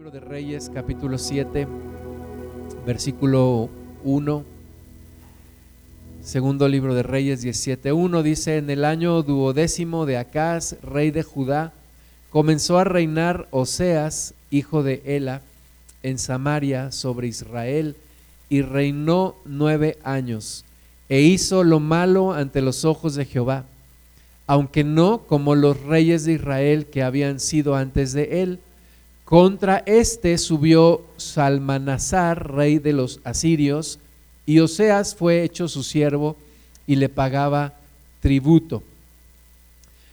Libro de Reyes, capítulo 7, versículo 1. Segundo libro de Reyes 17.1 dice, en el año duodécimo de Acaz, rey de Judá, comenzó a reinar Oseas, hijo de Ela, en Samaria sobre Israel, y reinó nueve años, e hizo lo malo ante los ojos de Jehová, aunque no como los reyes de Israel que habían sido antes de él, contra este subió Salmanasar, rey de los asirios, y Oseas fue hecho su siervo y le pagaba tributo.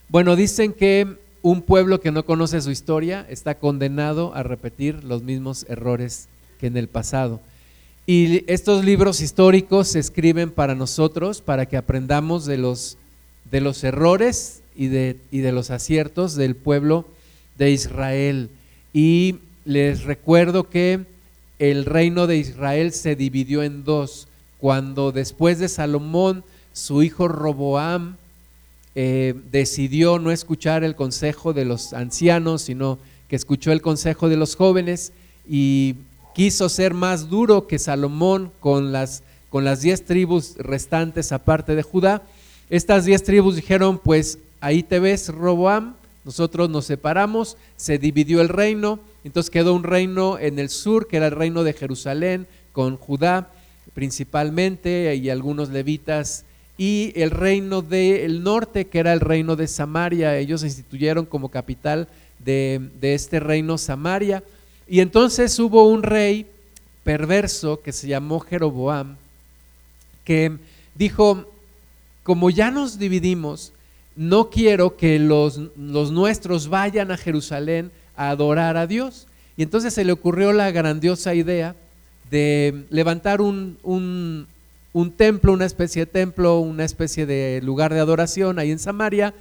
Bueno, dicen que un pueblo que no conoce su historia está condenado a repetir los mismos errores que en el pasado. Y estos libros históricos se escriben para nosotros, para que aprendamos de los, de los errores y de, y de los aciertos del pueblo de Israel. Y les recuerdo que el reino de Israel se dividió en dos. Cuando después de Salomón, su hijo Roboam eh, decidió no escuchar el consejo de los ancianos, sino que escuchó el consejo de los jóvenes y quiso ser más duro que Salomón con las, con las diez tribus restantes aparte de Judá. Estas diez tribus dijeron, pues ahí te ves, Roboam, nosotros nos separamos, se dividió el reino, entonces quedó un reino en el sur, que era el reino de Jerusalén, con Judá principalmente y algunos levitas, y el reino del norte, que era el reino de Samaria. Ellos se instituyeron como capital de, de este reino Samaria. Y entonces hubo un rey perverso que se llamó Jeroboam, que dijo, como ya nos dividimos, no quiero que los, los, nuestros vayan a Jerusalén a adorar a Dios. Y entonces se le ocurrió la grandiosa idea de levantar un, un, un, templo, una especie de templo, una especie de lugar de adoración ahí en Samaria,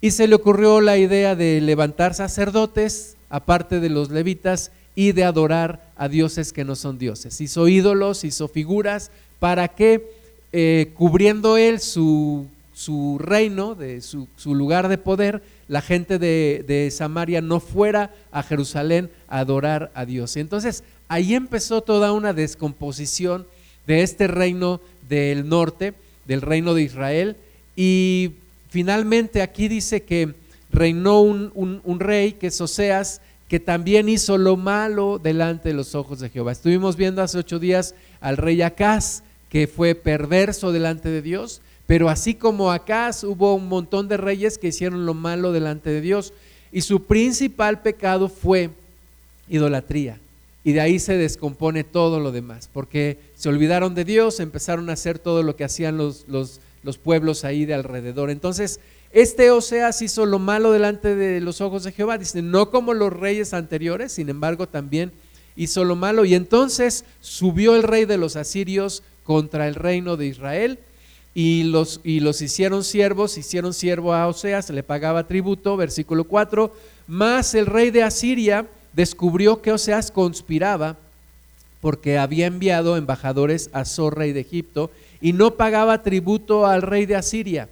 y se le ocurrió la idea de levantar sacerdotes, aparte de los levitas, y de adorar a dioses que no son dioses. Hizo ídolos, hizo figuras, para que, eh, cubriendo él su su reino, de su, lugar de poder, la gente de, Samaria no fuera a Jerusalén a adorar a Dios. Y entonces ahí empezó toda una descomposición de este reino del norte, del reino de Israel, y finalmente aquí dice que reinó un, un rey, que es Oseas, que también hizo lo malo delante de los ojos de Jehová. Estuvimos viendo hace ocho días al rey Acaz, que fue perverso delante de Dios, pero así como acá hubo un montón de reyes que hicieron lo malo delante de Dios y su principal pecado fue idolatría. Y de ahí se descompone todo lo demás, porque se olvidaron de Dios, empezaron a hacer todo lo que hacían los, los, los pueblos ahí de alrededor. Entonces, este Oseas hizo lo malo delante de los ojos de Jehová, dice, no como los reyes anteriores, sin embargo también hizo lo malo. Y entonces subió el rey de los asirios contra el reino de Israel y los, y los hicieron siervos, hicieron siervo a Oseas, le pagaba tributo, versículo 4, más el rey de Asiria descubrió que Oseas conspiraba porque había enviado embajadores a Zor, rey de Egipto, y no pagaba tributo al rey de Asiria,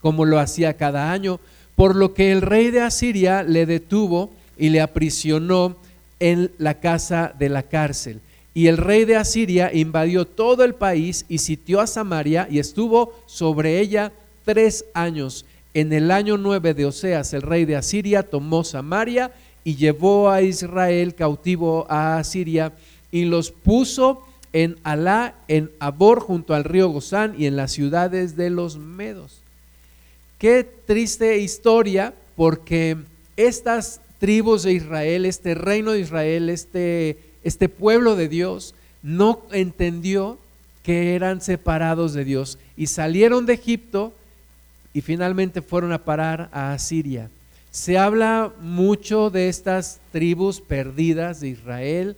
como lo hacía cada año, por lo que el rey de Asiria le detuvo y le aprisionó en la casa de la cárcel. Y el rey de Asiria invadió todo el país y sitió a Samaria y estuvo sobre ella tres años. En el año nueve de Oseas, el rey de Asiria tomó Samaria y llevó a Israel cautivo a Asiria y los puso en Alá, en Abor, junto al río Gozán y en las ciudades de los Medos. Qué triste historia, porque estas tribus de Israel, este reino de Israel, este este pueblo de Dios no entendió que eran separados de Dios y salieron de Egipto y finalmente fueron a parar a Asiria. Se habla mucho de estas tribus perdidas de Israel,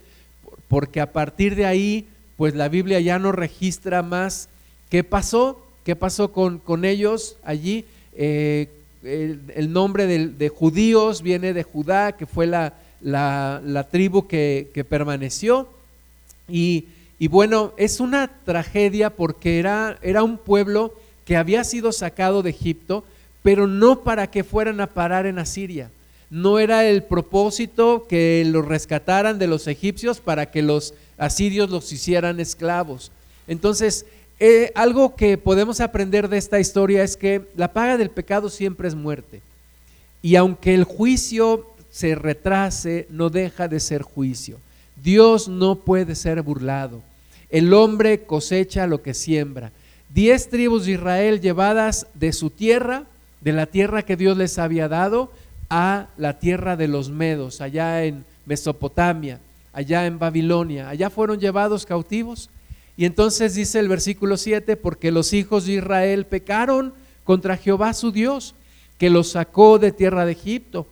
porque a partir de ahí, pues la Biblia ya no registra más qué pasó, qué pasó con, con ellos allí. Eh, el, nombre de judíos viene de Judá, que fue la, la, tribu que, permaneció. Y, bueno, es una tragedia porque era, era un pueblo que había sido sacado de Egipto, pero no para que fueran a parar en Asiria. No era el propósito que los rescataran de los egipcios para que los asirios los hicieran esclavos. Entonces, eh, algo que podemos aprender de esta historia es que la paga del pecado siempre es muerte. Y aunque el juicio se retrase, no deja de ser juicio. Dios no puede ser burlado. El hombre cosecha lo que siembra. Diez tribus de Israel llevadas de su tierra, de la tierra que Dios les había dado, a la tierra de los medos, allá en Mesopotamia, allá en Babilonia. Allá fueron llevados cautivos. Y entonces dice el versículo 7, porque los hijos de Israel pecaron contra Jehová su Dios, que los sacó de tierra de Egipto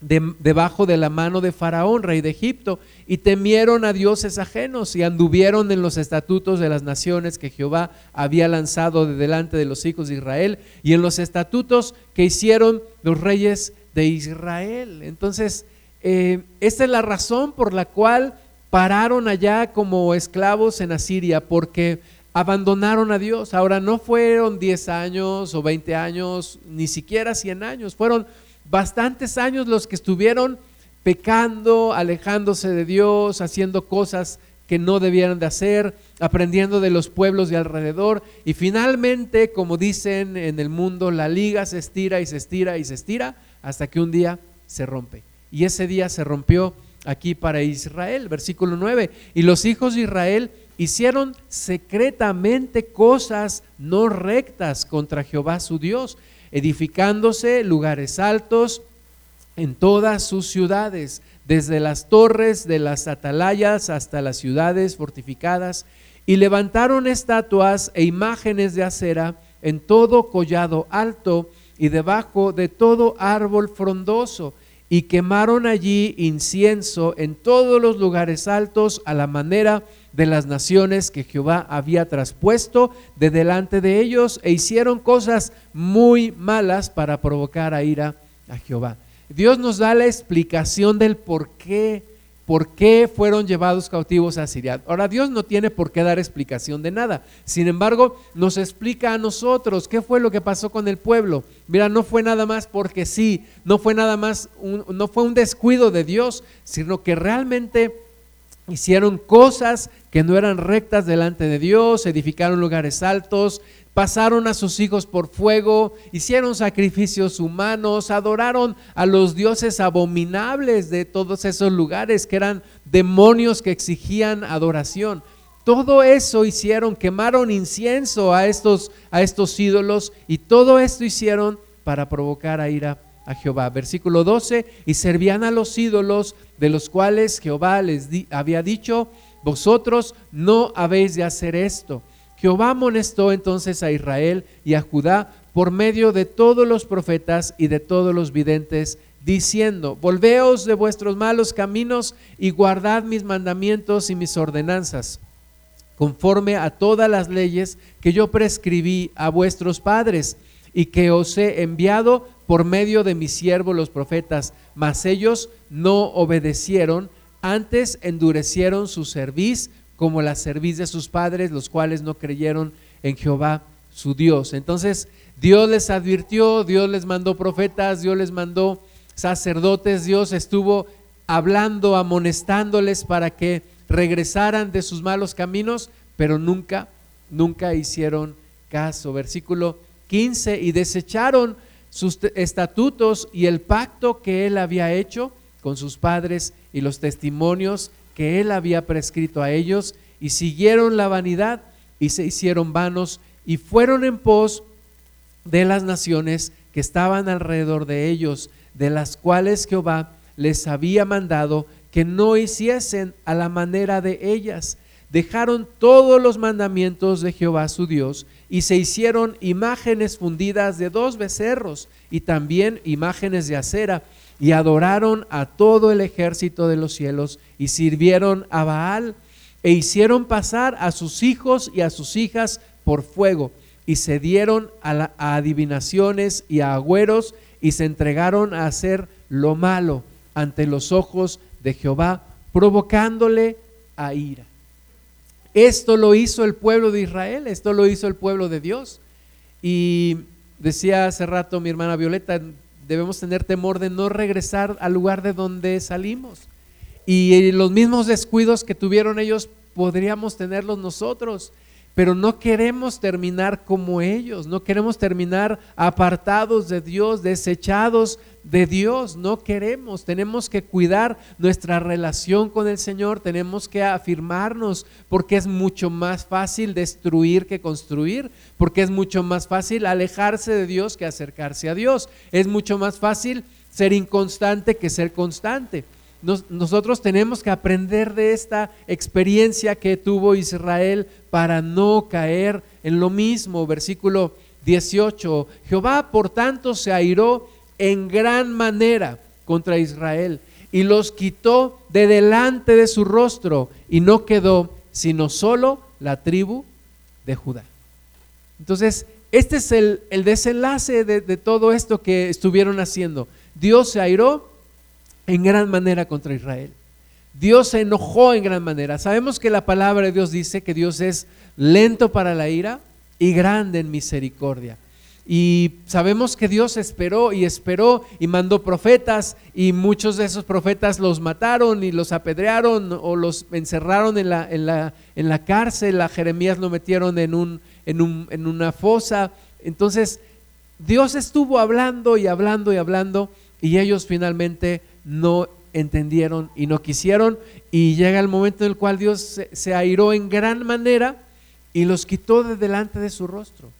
debajo de la mano de Faraón, rey de Egipto, y temieron a dioses ajenos y anduvieron en los estatutos de las naciones que Jehová había lanzado de delante de los hijos de Israel y en los estatutos que hicieron los reyes de Israel. Entonces, eh, esta es la razón por la cual pararon allá como esclavos en Asiria, porque abandonaron a Dios. Ahora no fueron 10 años o 20 años, ni siquiera 100 años, fueron bastantes años los que estuvieron pecando, alejándose de Dios, haciendo cosas que no debieran de hacer, aprendiendo de los pueblos de alrededor y finalmente, como dicen en el mundo, la liga se estira y se estira y se estira hasta que un día se rompe. Y ese día se rompió aquí para Israel, versículo 9. Y los hijos de Israel hicieron secretamente cosas no rectas contra Jehová su Dios edificándose lugares altos en todas sus ciudades, desde las torres de las atalayas hasta las ciudades fortificadas, y levantaron estatuas e imágenes de acera en todo collado alto y debajo de todo árbol frondoso, y quemaron allí incienso en todos los lugares altos a la manera de las naciones que Jehová había traspuesto de delante de ellos e hicieron cosas muy malas para provocar a ira a Jehová. Dios nos da la explicación del por qué, por qué fueron llevados cautivos a Siria. Ahora, Dios no tiene por qué dar explicación de nada. Sin embargo, nos explica a nosotros qué fue lo que pasó con el pueblo. Mira, no fue nada más porque sí, no fue nada más, no fue un descuido de Dios, sino que realmente hicieron cosas que no eran rectas delante de Dios, edificaron lugares altos, pasaron a sus hijos por fuego, hicieron sacrificios humanos, adoraron a los dioses abominables de todos esos lugares que eran demonios que exigían adoración. Todo eso hicieron, quemaron incienso a estos, a estos ídolos y todo esto hicieron para provocar a ira a Jehová. Versículo 12, y servían a los ídolos de los cuales Jehová les había dicho, vosotros no habéis de hacer esto. Jehová amonestó entonces a Israel y a Judá por medio de todos los profetas y de todos los videntes, diciendo, volveos de vuestros malos caminos y guardad mis mandamientos y mis ordenanzas, conforme a todas las leyes que yo prescribí a vuestros padres y que os he enviado por medio de mis siervos los profetas, mas ellos no obedecieron, antes endurecieron su cerviz como la cerviz de sus padres, los cuales no creyeron en Jehová su Dios. Entonces Dios les advirtió, Dios les mandó profetas, Dios les mandó sacerdotes, Dios estuvo hablando, amonestándoles para que regresaran de sus malos caminos, pero nunca, nunca hicieron caso. Versículo 15, y desecharon sus estatutos y el pacto que él había hecho con sus padres y los testimonios que él había prescrito a ellos y siguieron la vanidad y se hicieron vanos y fueron en pos de las naciones que estaban alrededor de ellos, de las cuales Jehová les había mandado que no hiciesen a la manera de ellas. Dejaron todos los mandamientos de Jehová su Dios y se hicieron imágenes fundidas de dos becerros y también imágenes de acera y adoraron a todo el ejército de los cielos y sirvieron a Baal e hicieron pasar a sus hijos y a sus hijas por fuego y se dieron a, adivinaciones y a agüeros y se entregaron a hacer lo malo ante los ojos de Jehová, provocándole a ira. Esto lo hizo el pueblo de Israel, esto lo hizo el pueblo de Dios. Y decía hace rato mi hermana Violeta, debemos tener temor de no regresar al lugar de donde salimos. Y los mismos descuidos que tuvieron ellos podríamos tenerlos nosotros pero no queremos terminar como ellos, no queremos terminar apartados de Dios, desechados de Dios, no queremos, tenemos que cuidar nuestra relación con el Señor, tenemos que afirmarnos, porque es mucho más fácil destruir que construir, porque es mucho más fácil alejarse de Dios que acercarse a Dios, es mucho más fácil ser inconstante que ser constante nosotros tenemos que aprender de esta experiencia que tuvo Israel para no caer en lo mismo. Versículo 18, Jehová por tanto se airó en gran manera contra Israel y los quitó de delante de su rostro y no quedó sino solo la tribu de Judá. Entonces, este es el, desenlace de, de todo esto que estuvieron haciendo. Dios se airó en gran manera contra Israel. Dios se enojó en gran manera. Sabemos que la palabra de Dios dice que Dios es lento para la ira y grande en misericordia. Y sabemos que Dios esperó y esperó y mandó profetas y muchos de esos profetas los mataron y los apedrearon o los encerraron en la, en la, en la cárcel. A Jeremías lo metieron en, un, en, un, en una fosa. Entonces Dios estuvo hablando y hablando y hablando y ellos finalmente no entendieron y no quisieron y llega el momento en el cual Dios se, airó en gran manera y los quitó de delante de su rostro.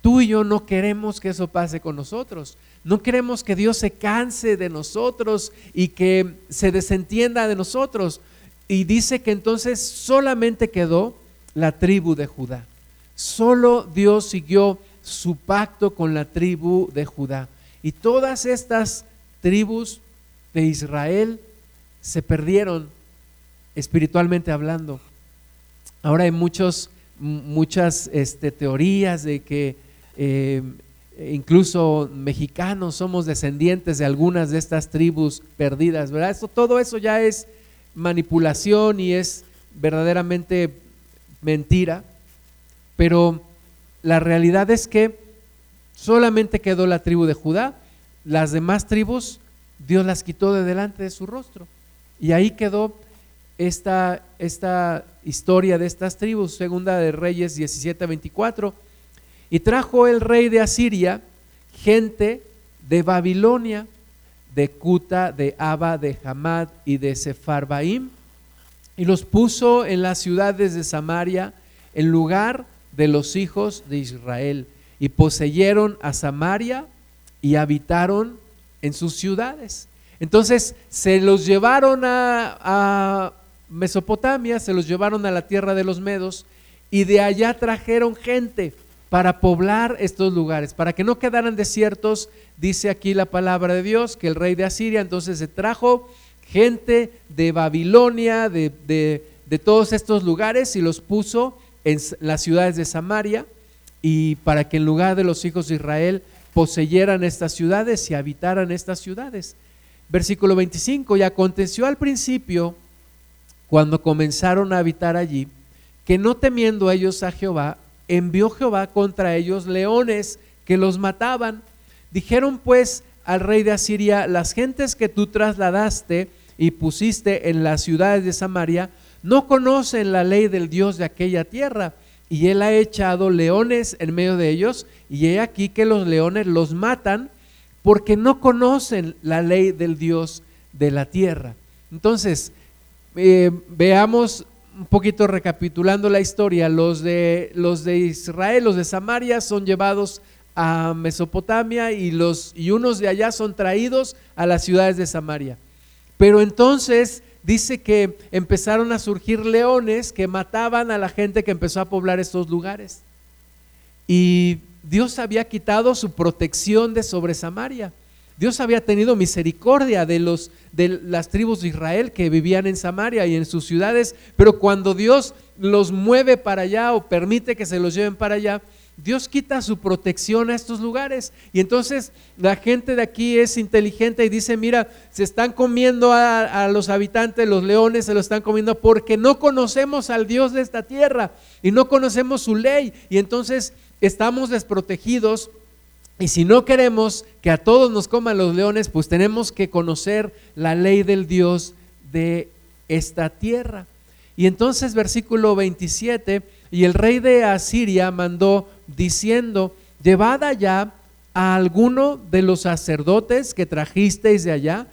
Tú y yo no queremos que eso pase con nosotros. No queremos que Dios se canse de nosotros y que se desentienda de nosotros. Y dice que entonces solamente quedó la tribu de Judá. Solo Dios siguió su pacto con la tribu de Judá. Y todas estas tribus de Israel se perdieron espiritualmente hablando. Ahora hay muchos, muchas este, teorías de que eh, incluso mexicanos somos descendientes de algunas de estas tribus perdidas, ¿verdad? todo eso ya es manipulación y es verdaderamente mentira, pero la realidad es que solamente quedó la tribu de Judá, las demás tribus Dios las quitó de delante de su rostro. Y ahí quedó esta, esta historia de estas tribus, segunda de Reyes 17, 24. Y trajo el rey de Asiria gente de Babilonia, de Cuta, de Aba, de Hamad y de Sefarbaim, y los puso en las ciudades de Samaria, en lugar de los hijos de Israel, y poseyeron a Samaria y habitaron en sus ciudades. Entonces se los llevaron a, Mesopotamia, se los llevaron a la tierra de los Medos y de allá trajeron gente para poblar estos lugares, para que no quedaran desiertos, dice aquí la palabra de Dios, que el rey de Asiria entonces se trajo gente de Babilonia, de, de todos estos lugares y los puso en las ciudades de Samaria y para que en lugar de los hijos de Israel poseyeran estas ciudades y habitaran estas ciudades. Versículo 25, y aconteció al principio, cuando comenzaron a habitar allí, que no temiendo ellos a Jehová, envió Jehová contra ellos leones que los mataban. Dijeron pues al rey de Asiria, las gentes que tú trasladaste y pusiste en las ciudades de Samaria, no conocen la ley del Dios de aquella tierra y él ha echado leones en medio de ellos, y he aquí que los leones los matan porque no conocen la ley del Dios de la tierra. Entonces, eh, veamos un poquito recapitulando la historia, los de, los de Israel, los de Samaria son llevados a Mesopotamia y, los, y unos de allá son traídos a las ciudades de Samaria. Pero entonces dice que empezaron a surgir leones que mataban a la gente que empezó a poblar estos lugares. Y Dios había quitado su protección de sobre Samaria. Dios había tenido misericordia de, los, de las tribus de Israel que vivían en Samaria y en sus ciudades, pero cuando Dios los mueve para allá o permite que se los lleven para allá, Dios quita su protección a estos lugares. Y entonces la gente de aquí es inteligente y dice, mira, se están comiendo a, los habitantes, los leones se lo están comiendo porque no conocemos al Dios de esta tierra y no conocemos su ley. Y entonces estamos desprotegidos Y si no queremos que a todos nos coman los leones, pues tenemos que conocer la ley del Dios de esta tierra. Y entonces versículo 27, y el rey de Asiria mandó diciendo, llevad allá a alguno de los sacerdotes que trajisteis de allá,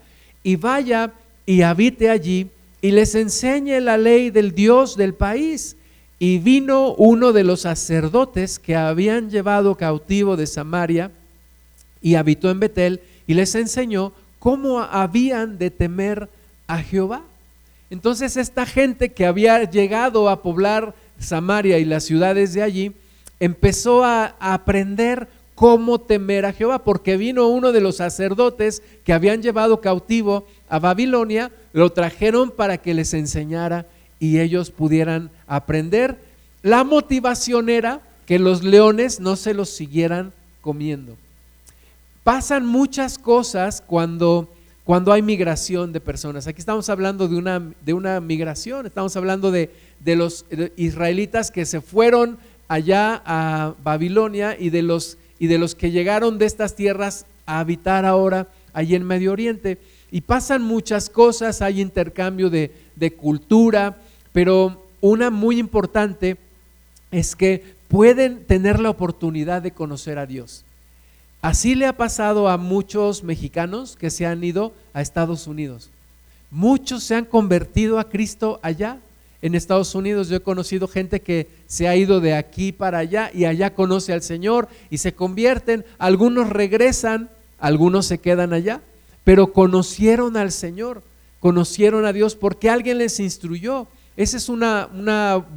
y vaya y habite allí, y les enseñe la ley del Dios del país. Y vino uno de los sacerdotes que habían llevado cautivo de Samaria, y habitó en Betel, y les enseñó cómo habían de temer a Jehová. Entonces esta gente que había llegado a poblar Samaria y las ciudades de allí, empezó a, aprender cómo temer a Jehová, porque vino uno de los sacerdotes que habían llevado cautivo a Babilonia, lo trajeron para que les enseñara y ellos pudieran aprender. La motivación era que los leones no se los siguieran comiendo. Pasan muchas cosas cuando, cuando hay migración de personas. Aquí estamos hablando de una, de una migración, estamos hablando de, de los israelitas que se fueron allá a Babilonia y de los, y de los que llegaron de estas tierras a habitar ahora allí en Medio Oriente. Y pasan muchas cosas, hay intercambio de, de cultura, pero una muy importante es que pueden tener la oportunidad de conocer a Dios. Así le ha pasado a muchos mexicanos que se han ido a Estados Unidos. Muchos se han convertido a Cristo allá en Estados Unidos yo he conocido gente que se ha ido de aquí para allá y allá conoce al Señor y se convierten, algunos regresan, algunos se quedan allá, pero conocieron al Señor, conocieron a Dios porque alguien les instruyó. Esa es una,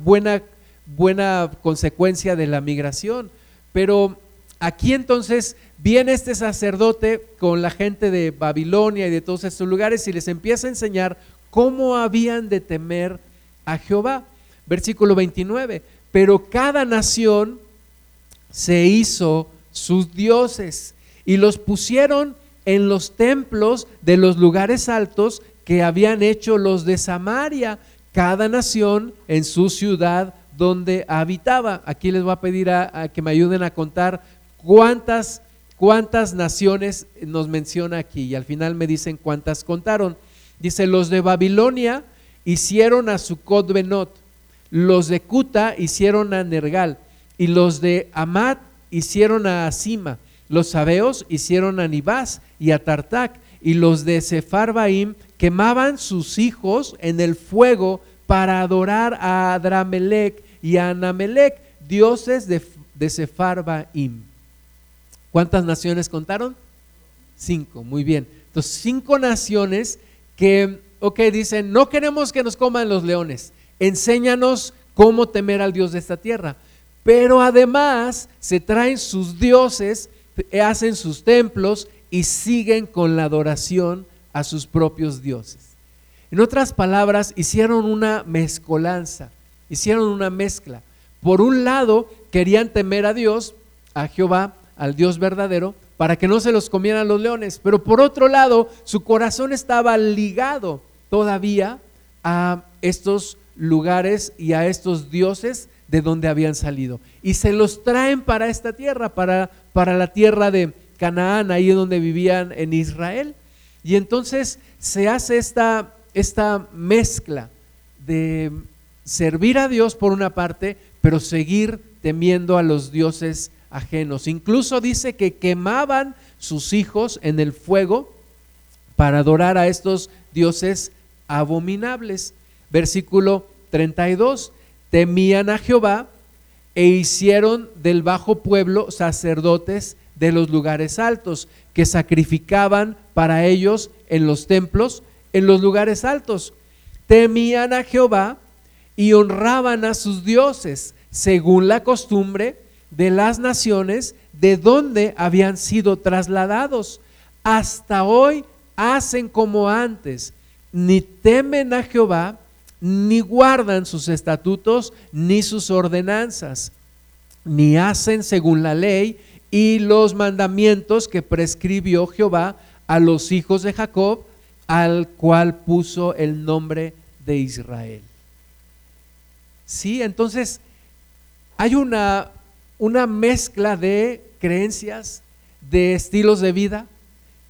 buena, buena consecuencia de la migración. Pero aquí entonces viene este sacerdote con la gente de Babilonia y de todos estos lugares y les empieza a enseñar cómo habían de temer a Jehová. Versículo 29, pero cada nación se hizo sus dioses y los pusieron en los templos de los lugares altos que habían hecho los de Samaria, cada nación en su ciudad donde habitaba. Aquí les voy a pedir a, que me ayuden a contar cuántas, cuántas naciones nos menciona aquí y al final me dicen cuántas contaron. Dice, los de Babilonia hicieron a Sucot Benot, los de Cuta hicieron a Nergal, y los de Amat hicieron a Asima, los sabeos hicieron a Nibás y a Tartac, y los de Sefarbaim quemaban sus hijos en el fuego para adorar a Adramelech y a Anamelech, dioses de, de Sefarbaim. ¿Cuántas naciones contaron? Cinco, muy bien. Entonces, cinco naciones que ok, dicen, no queremos que nos coman los leones, enséñanos cómo temer al Dios de esta tierra. Pero además se traen sus dioses, hacen sus templos y siguen con la adoración a sus propios dioses. En otras palabras, hicieron una mezcolanza, hicieron una mezcla. Por un lado, querían temer a Dios, a Jehová, al Dios verdadero, para que no se los comieran los leones. Pero por otro lado, su corazón estaba ligado todavía a estos lugares y a estos dioses de donde habían salido. Y se los traen para esta tierra, para, para la tierra de Canaán, ahí donde vivían en Israel. Y entonces se hace esta, esta mezcla de servir a Dios por una parte, pero seguir temiendo a los dioses ajenos. Incluso dice que quemaban sus hijos en el fuego para adorar a estos dioses abominables. Versículo 32, temían a Jehová e hicieron del bajo pueblo sacerdotes de los lugares altos, que sacrificaban para ellos en los templos, en los lugares altos. Temían a Jehová y honraban a sus dioses, según la costumbre de las naciones de donde habían sido trasladados. Hasta hoy hacen como antes, ni temen a Jehová, ni guardan sus estatutos, ni sus ordenanzas, ni hacen según la ley y los mandamientos que prescribió Jehová a los hijos de Jacob, al cual puso el nombre de Israel. Sí, entonces hay una, una mezcla de creencias, de estilos de vida.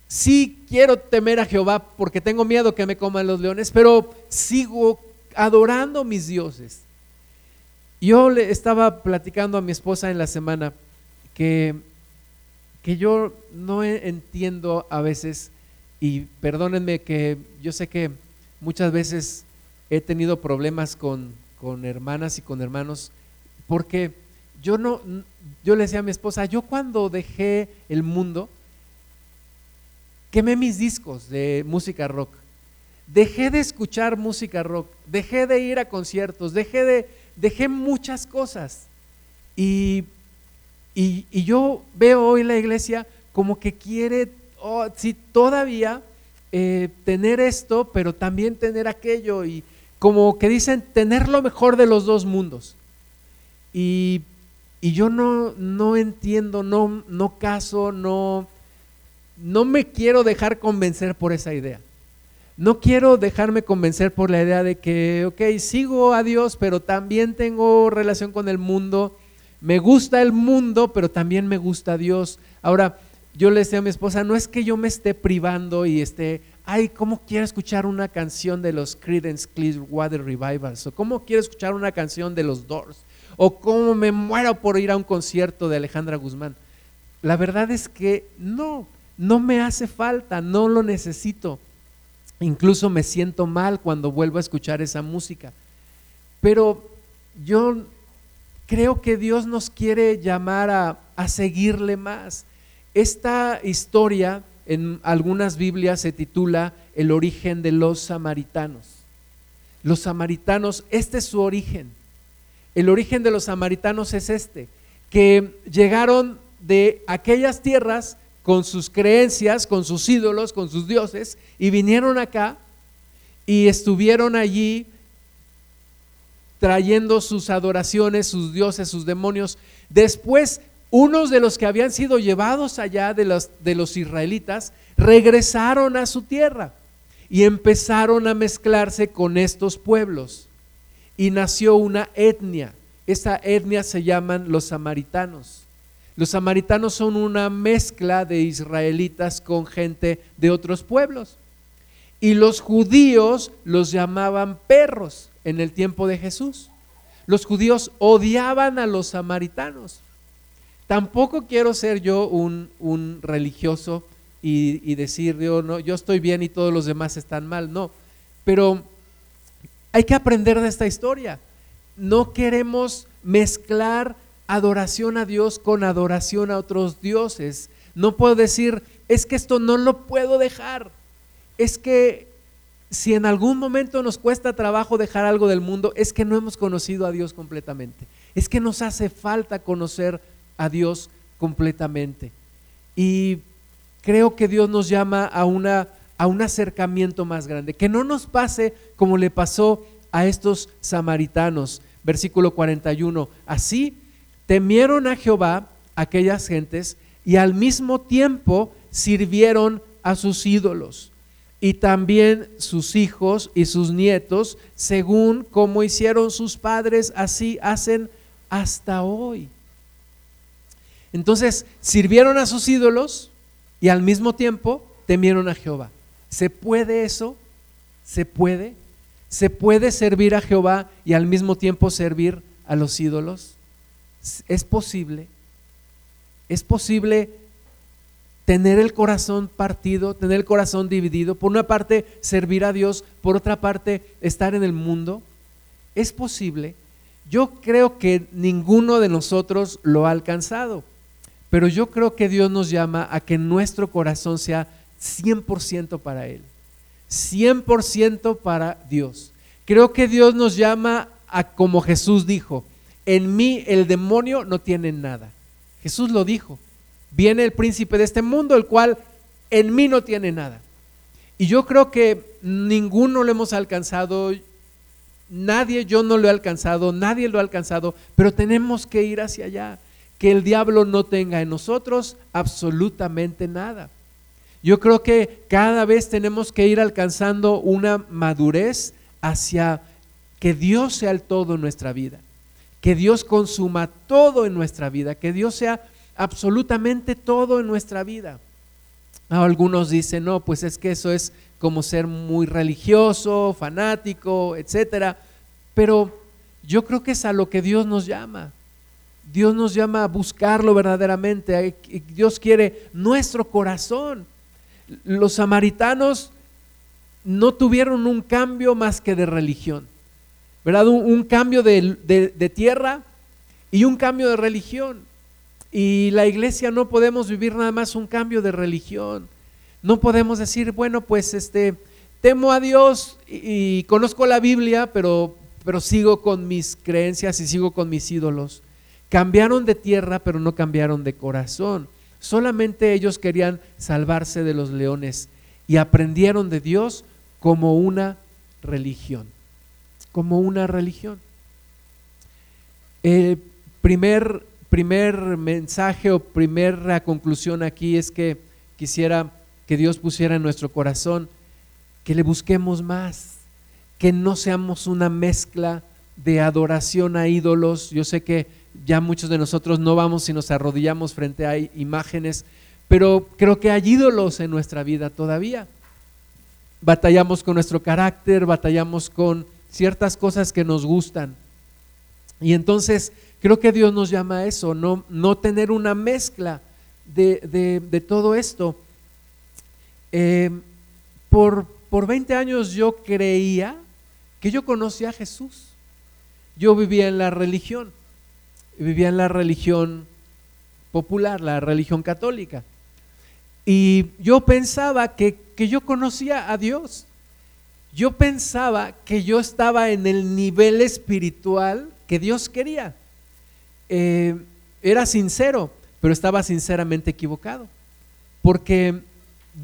Sí quiero temer a Jehová porque tengo miedo que me coman los leones, pero sigo adorando mis dioses. Yo le estaba platicando a mi esposa en la semana que, que yo no entiendo a veces, y perdónenme que yo sé que muchas veces he tenido problemas con, con hermanas y con hermanos, porque yo no, yo le decía a mi esposa, yo cuando dejé el mundo, quemé mis discos de música rock, dejé de escuchar música rock, dejé de ir a conciertos, dejé de, dejé muchas cosas. Y, y, yo veo hoy la iglesia como que quiere, oh, sí, todavía eh, tener esto, pero también tener aquello. Y como que dicen, tener lo mejor de los dos mundos. Y, y yo no, no entiendo, no, no caso, no, no me quiero dejar convencer por esa idea. No quiero dejarme convencer por la idea de que, ok, sigo a Dios, pero también tengo relación con el mundo. Me gusta el mundo, pero también me gusta Dios. Ahora, yo le decía a mi esposa, no es que yo me esté privando y esté, ay, ¿cómo quiero escuchar una canción de los Creedence Clearwater Revivals? O ¿cómo quiero escuchar una canción de los Doors? O ¿cómo me muero por ir a un concierto de Alejandra Guzmán? La verdad es que no, no me hace falta, no lo necesito. Incluso me siento mal cuando vuelvo a escuchar esa música. Pero yo creo que Dios nos quiere llamar a, seguirle más. Esta historia en algunas Biblias se titula El origen de los samaritanos. Los samaritanos, este es su origen. El origen de los samaritanos es este, que llegaron de aquellas tierras con sus creencias, con sus ídolos, con sus dioses, y vinieron acá y estuvieron allí trayendo sus adoraciones, sus dioses, sus demonios. Después, unos de los que habían sido llevados allá de los, de los israelitas, regresaron a su tierra y empezaron a mezclarse con estos pueblos. Y nació una etnia. Esa etnia se llaman los samaritanos. Los samaritanos son una mezcla de israelitas con gente de otros pueblos. Y los judíos los llamaban perros en el tiempo de Jesús. Los judíos odiaban a los samaritanos. Tampoco quiero ser yo un, religioso y, decir, yo, no, yo estoy bien y todos los demás están mal. No, pero hay que aprender de esta historia. No queremos mezclar adoración a Dios con adoración a otros dioses. No puedo decir, es que esto no lo puedo dejar. Es que si en algún momento nos cuesta trabajo dejar algo del mundo, es que no hemos conocido a Dios completamente. Es que nos hace falta conocer a Dios completamente. Y creo que Dios nos llama a, una, a un acercamiento más grande. Que no nos pase como le pasó a estos samaritanos. Versículo 41. Así temieron a Jehová aquellas gentes y al mismo tiempo sirvieron a sus ídolos y también sus hijos y sus nietos, según como hicieron sus padres, así hacen hasta hoy. Entonces, sirvieron a sus ídolos y al mismo tiempo temieron a Jehová. ¿Se puede eso? ¿Se puede? ¿Se puede servir a Jehová y al mismo tiempo servir a los ídolos? Es posible, es posible tener el corazón partido, tener el corazón dividido, por una parte servir a Dios, por otra parte estar en el mundo. Es posible. Yo creo que ninguno de nosotros lo ha alcanzado, pero yo creo que Dios nos llama a que nuestro corazón sea 100% para Él, 100% para Dios. Creo que Dios nos llama a, como Jesús dijo, en mí el demonio no tiene nada. Jesús lo dijo. Viene el príncipe de este mundo, el cual en mí no tiene nada. Y yo creo que ninguno lo hemos alcanzado, nadie, yo no lo he alcanzado, nadie lo ha alcanzado, pero tenemos que ir hacia allá, que el diablo no tenga en nosotros absolutamente nada. Yo creo que cada vez tenemos que ir alcanzando una madurez hacia que Dios sea el todo en nuestra vida que Dios consuma todo en nuestra vida, que Dios sea absolutamente todo en nuestra vida. Algunos dicen, no, pues es que eso es como ser muy religioso, fanático, etcétera. Pero yo creo que es a lo que Dios nos llama. Dios nos llama a buscarlo verdaderamente. Dios quiere nuestro corazón. Los samaritanos no tuvieron un cambio más que de religión. ¿Verdad? Un, cambio de tierra y un cambio de religión. Y la iglesia no podemos vivir nada más un cambio de religión. No podemos decir, bueno, pues este, temo a Dios y, conozco la Biblia, pero, pero sigo con mis creencias y sigo con mis ídolos. Cambiaron de tierra, pero no cambiaron de corazón. Solamente ellos querían salvarse de los leones y aprendieron de Dios como una religión, como una religión. El primer primer mensaje o primera conclusión aquí es que quisiera que Dios pusiera en nuestro corazón que le busquemos más, que no seamos una mezcla de adoración a ídolos. Yo sé que ya muchos de nosotros no vamos y nos arrodillamos frente a imágenes, pero creo que hay ídolos en nuestra vida todavía. Batallamos con nuestro carácter, batallamos con ciertas cosas que nos gustan. Y entonces Creo que Dios nos llama a eso, no, no tener una mezcla de, todo esto. Eh, por, por 20 años yo creía que yo conocía a Jesús. Yo vivía en la religión, vivía en la religión popular, la religión católica. Y yo pensaba que, que, yo conocía a Dios. Yo pensaba que yo estaba en el nivel espiritual que Dios quería. Eh, era sincero, pero estaba sinceramente equivocado, porque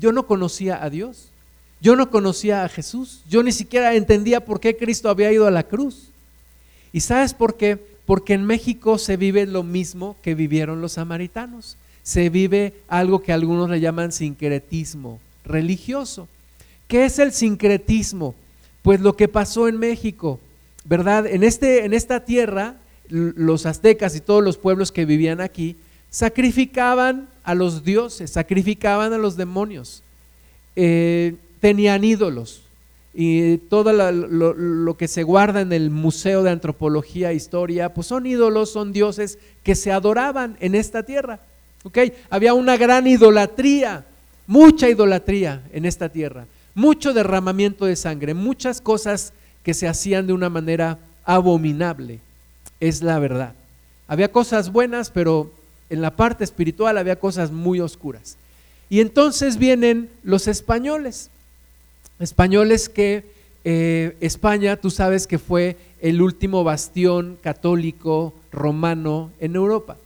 yo no conocía a Dios, yo no conocía a Jesús, yo ni siquiera entendía por qué Cristo había ido a la cruz. ¿Y sabes por qué? Porque en México se vive lo mismo que vivieron los samaritanos. Se vive algo que algunos le llaman sincretismo religioso. ¿Qué es el sincretismo? Pues lo que pasó en México, ¿verdad? En, este, en esta tierra los aztecas y todos los pueblos que vivían aquí sacrificaban a los dioses, sacrificaban a los demonios, eh, tenían ídolos. Y todo lo, que se guarda en el Museo de Antropología e Historia, pues son ídolos, son dioses que se adoraban en esta tierra. ¿okay? Había una gran idolatría, mucha idolatría en esta tierra, mucho derramamiento de sangre, muchas cosas que se hacían de una manera abominable es la verdad. Había cosas buenas, pero en la parte espiritual había cosas muy oscuras. Y entonces vienen los españoles, españoles que eh, España, tú sabes que fue el último bastión católico romano en Europa,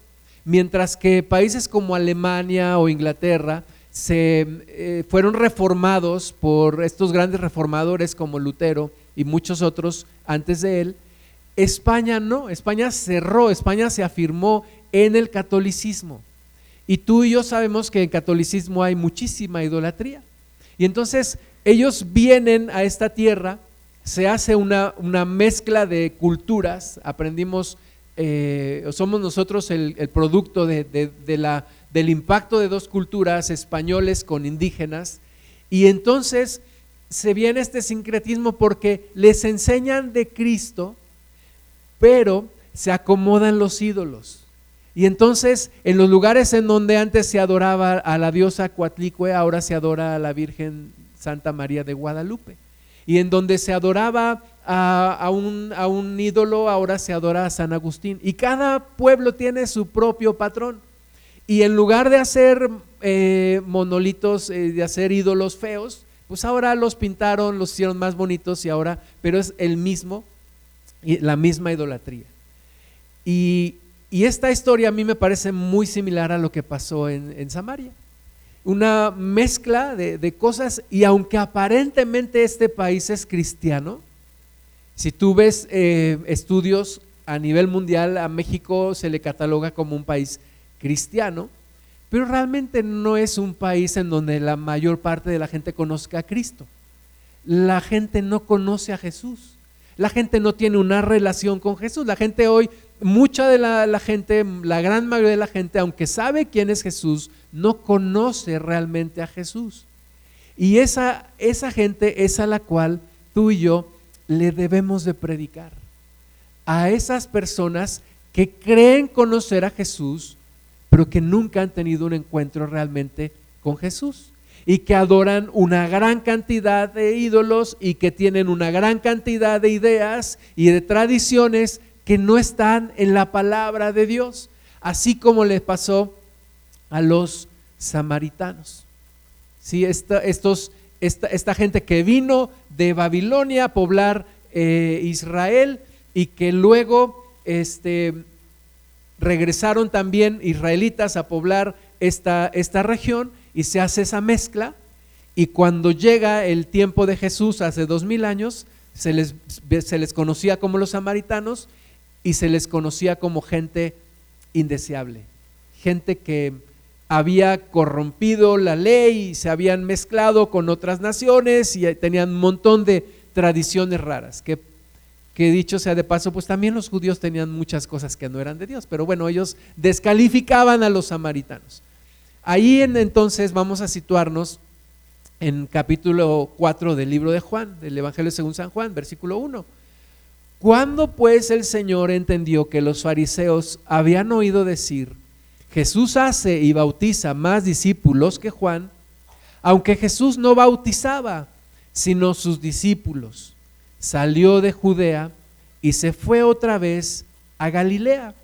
mientras que países como Alemania o Inglaterra se eh, fueron reformados por estos grandes reformadores como Lutero y muchos otros antes de él, España no, España cerró, España se afirmó en el catolicismo. Y tú y yo sabemos que en catolicismo hay muchísima idolatría. Y entonces ellos vienen a esta tierra, se hace una, una mezcla de culturas, aprendimos, eh, somos nosotros el, producto de, la, del impacto de dos culturas, españoles con indígenas, y entonces se viene este sincretismo porque les enseñan de Cristo, pero se acomodan los ídolos. Y entonces, en los lugares en donde antes se adoraba a la diosa Coatlicue, ahora se adora a la Virgen Santa María de Guadalupe. Y en donde se adoraba a, un, ídolo, ahora se adora a San Agustín. Y cada pueblo tiene su propio patrón. Y en lugar de hacer eh, monolitos, eh, de hacer ídolos feos, pues ahora los pintaron, los hicieron más bonitos y ahora, pero es el mismo la misma idolatría. Y, esta historia a mí me parece muy similar a lo que pasó en, Samaria. Una mezcla de, cosas y aunque aparentemente este país es cristiano, si tú ves eh, estudios a nivel mundial, a México se le cataloga como un país cristiano, pero realmente no es un país en donde la mayor parte de la gente conozca a Cristo. La gente no conoce a Jesús. La gente no tiene una relación con Jesús. La gente hoy mucha de la, gente, la gran mayoría de la gente, aunque sabe quién es Jesús, no conoce realmente a Jesús. Y esa, esa gente es a la cual tú y yo le debemos de predicar. A esas personas que creen conocer a Jesús, pero que nunca han tenido un encuentro realmente con Jesús y que adoran una gran cantidad de ídolos y que tienen una gran cantidad de ideas y de tradiciones que no están en la palabra de Dios, así como le pasó a los samaritanos. Sí, esta, estos, esta, gente que vino de Babilonia a poblar eh, Israel y que luego este, regresaron también israelitas a poblar esta, esta región y se hace esa mezcla. Y cuando llega el tiempo de Jesús hace dos mil años, se les, se les conocía como los samaritanos y se les conocía como gente indeseable, gente que había corrompido la ley y se habían mezclado con otras naciones y tenían un montón de tradiciones raras, que, que dicho sea de paso, pues también los judíos tenían muchas cosas que no eran de Dios, pero bueno, ellos descalificaban a los samaritanos. Ahí en, entonces vamos a situarnos en capítulo 4 del libro de Juan, del Evangelio según San Juan, versículo 1. Cuando pues el Señor entendió que los fariseos habían oído decir, Jesús hace y bautiza más discípulos que Juan, aunque Jesús no bautizaba, sino sus discípulos, salió de Judea y se fue otra vez a Galilea.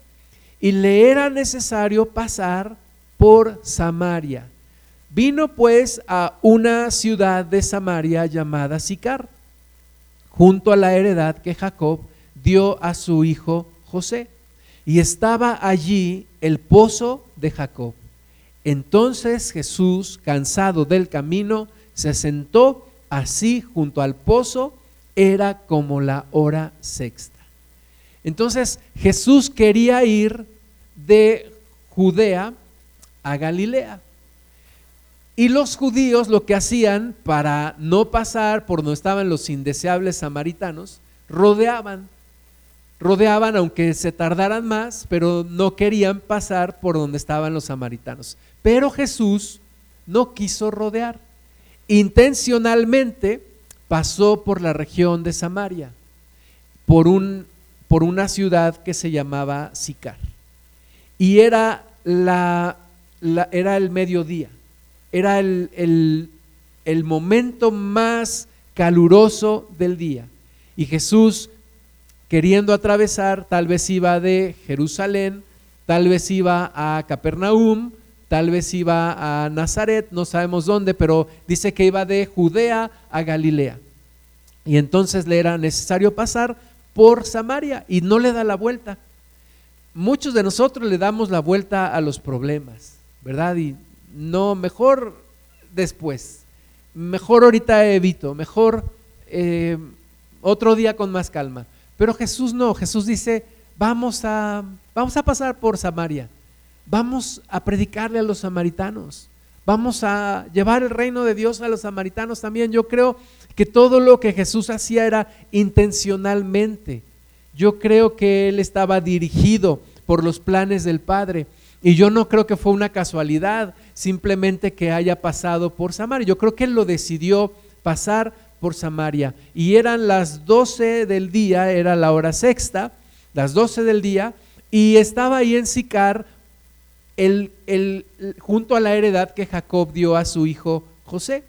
Y le era necesario pasar por Samaria. Vino pues a una ciudad de Samaria llamada Sicar junto a la heredad que Jacob dio a su hijo José. Y estaba allí el pozo de Jacob. Entonces Jesús, cansado del camino, se sentó así junto al pozo, era como la hora sexta. Entonces Jesús quería ir de Judea a Galilea. Y los judíos lo que hacían para no pasar por donde estaban los indeseables samaritanos, rodeaban, rodeaban aunque se tardaran más, pero no querían pasar por donde estaban los samaritanos. Pero Jesús no quiso rodear. Intencionalmente pasó por la región de Samaria, por, un, por una ciudad que se llamaba Sicar. Y era, la, era el mediodía era el, momento más caluroso del día. Y Jesús, queriendo atravesar, tal vez iba de Jerusalén, tal vez iba a Capernaum, tal vez iba a Nazaret, no sabemos dónde, pero dice que iba de Judea a Galilea. Y entonces le era necesario pasar por Samaria y no le da la vuelta. Muchos de nosotros le damos la vuelta a los problemas, ¿verdad? Y no, mejor después, mejor ahorita evito, mejor eh, otro día con más calma. Pero Jesús no, Jesús dice, vamos a, vamos a pasar por Samaria, vamos a predicarle a los samaritanos, vamos a llevar el reino de Dios a los samaritanos también. Yo creo que todo lo que Jesús hacía era intencionalmente. Yo creo que Él estaba dirigido por los planes del Padre. Y yo no creo que fue una casualidad simplemente que haya pasado por Samaria. Yo creo que él lo decidió pasar por Samaria. Y eran las 12 del día, era la hora sexta, las 12 del día, y estaba ahí en Sicar el, junto a la heredad que Jacob dio a su hijo José.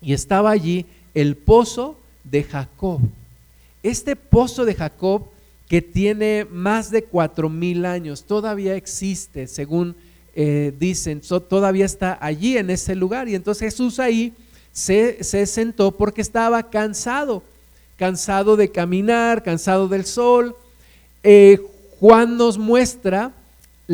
Y estaba allí el pozo de Jacob. Este pozo de Jacob que tiene más de cuatro mil años, todavía existe, según eh, dicen, todavía está allí en ese lugar. Y entonces Jesús ahí se, sentó porque estaba cansado, cansado de caminar, cansado del sol. Eh, Juan nos muestra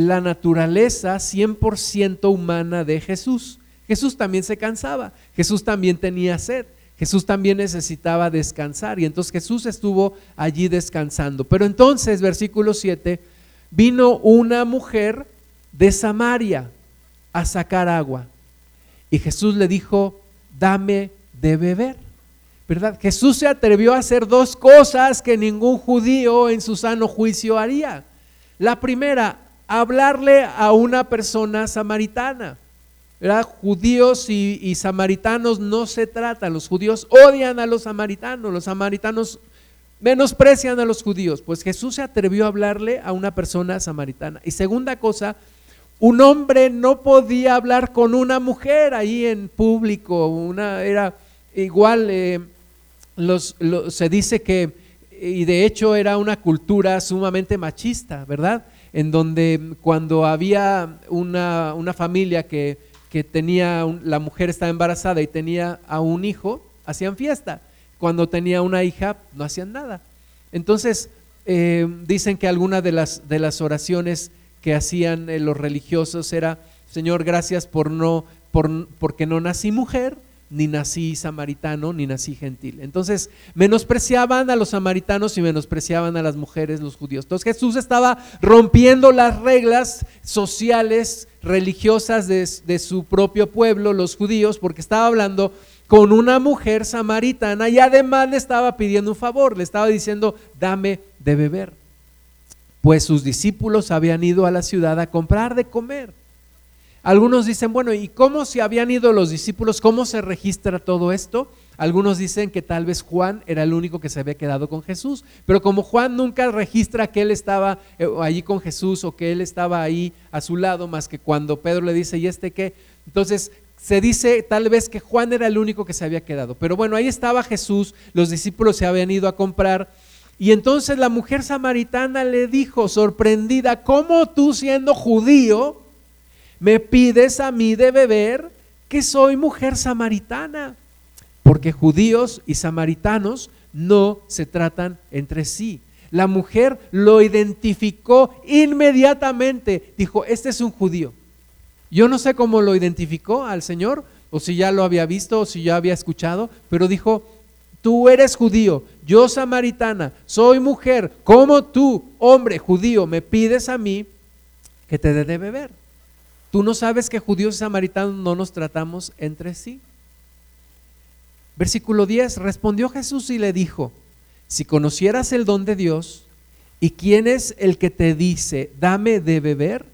la naturaleza 100% humana de Jesús. Jesús también se cansaba, Jesús también tenía sed. Jesús también necesitaba descansar y entonces Jesús estuvo allí descansando. Pero entonces, versículo 7, vino una mujer de Samaria a sacar agua y Jesús le dijo, dame de beber. ¿Verdad? Jesús se atrevió a hacer dos cosas que ningún judío en su sano juicio haría. La primera, hablarle a una persona samaritana. Judíos y, samaritanos no se tratan. Los judíos odian a los samaritanos. Los samaritanos menosprecian a los judíos. Pues Jesús se atrevió a hablarle a una persona samaritana. Y segunda cosa, un hombre no podía hablar con una mujer ahí en público. Una era igual. Eh, los, se dice que, y de hecho era una cultura sumamente machista, ¿verdad? En donde cuando había una, una familia que, que tenía, la mujer estaba embarazada y tenía a un hijo, hacían fiesta. Cuando tenía una hija, no hacían nada. Entonces, eh, dicen que alguna de las, de las oraciones que hacían eh, los religiosos era, Señor, gracias por no, por, porque no nací mujer, ni nací samaritano, ni nací gentil. Entonces, menospreciaban a los samaritanos y menospreciaban a las mujeres, los judíos. Entonces Jesús estaba rompiendo las reglas sociales, religiosas de, de su propio pueblo, los judíos, porque estaba hablando con una mujer samaritana y además le estaba pidiendo un favor, le estaba diciendo, dame de beber. Pues sus discípulos habían ido a la ciudad a comprar de comer. Algunos dicen, bueno, ¿y cómo se habían ido los discípulos? ¿Cómo se registra todo esto? Algunos dicen que tal vez Juan era el único que se había quedado con Jesús, pero como Juan nunca registra que él estaba eh, allí con Jesús o que él estaba ahí a su lado, más que cuando Pedro le dice, ¿y este qué? Entonces se dice tal vez que Juan era el único que se había quedado. Pero bueno, ahí estaba Jesús, los discípulos se habían ido a comprar. Y entonces la mujer samaritana le dijo, sorprendida, ¿cómo tú siendo judío? Me pides a mí de beber que soy mujer samaritana, porque judíos y samaritanos no se tratan entre sí. La mujer lo identificó inmediatamente, dijo, este es un judío. Yo no sé cómo lo identificó al Señor, o si ya lo había visto, o si ya había escuchado, pero dijo, tú eres judío, yo samaritana, soy mujer, como tú, hombre judío, me pides a mí que te dé de beber. ¿Tú no sabes que judíos y samaritanos no nos tratamos entre sí? Versículo 10, respondió Jesús y le dijo, si conocieras el don de Dios y quién es el que te dice, dame de beber,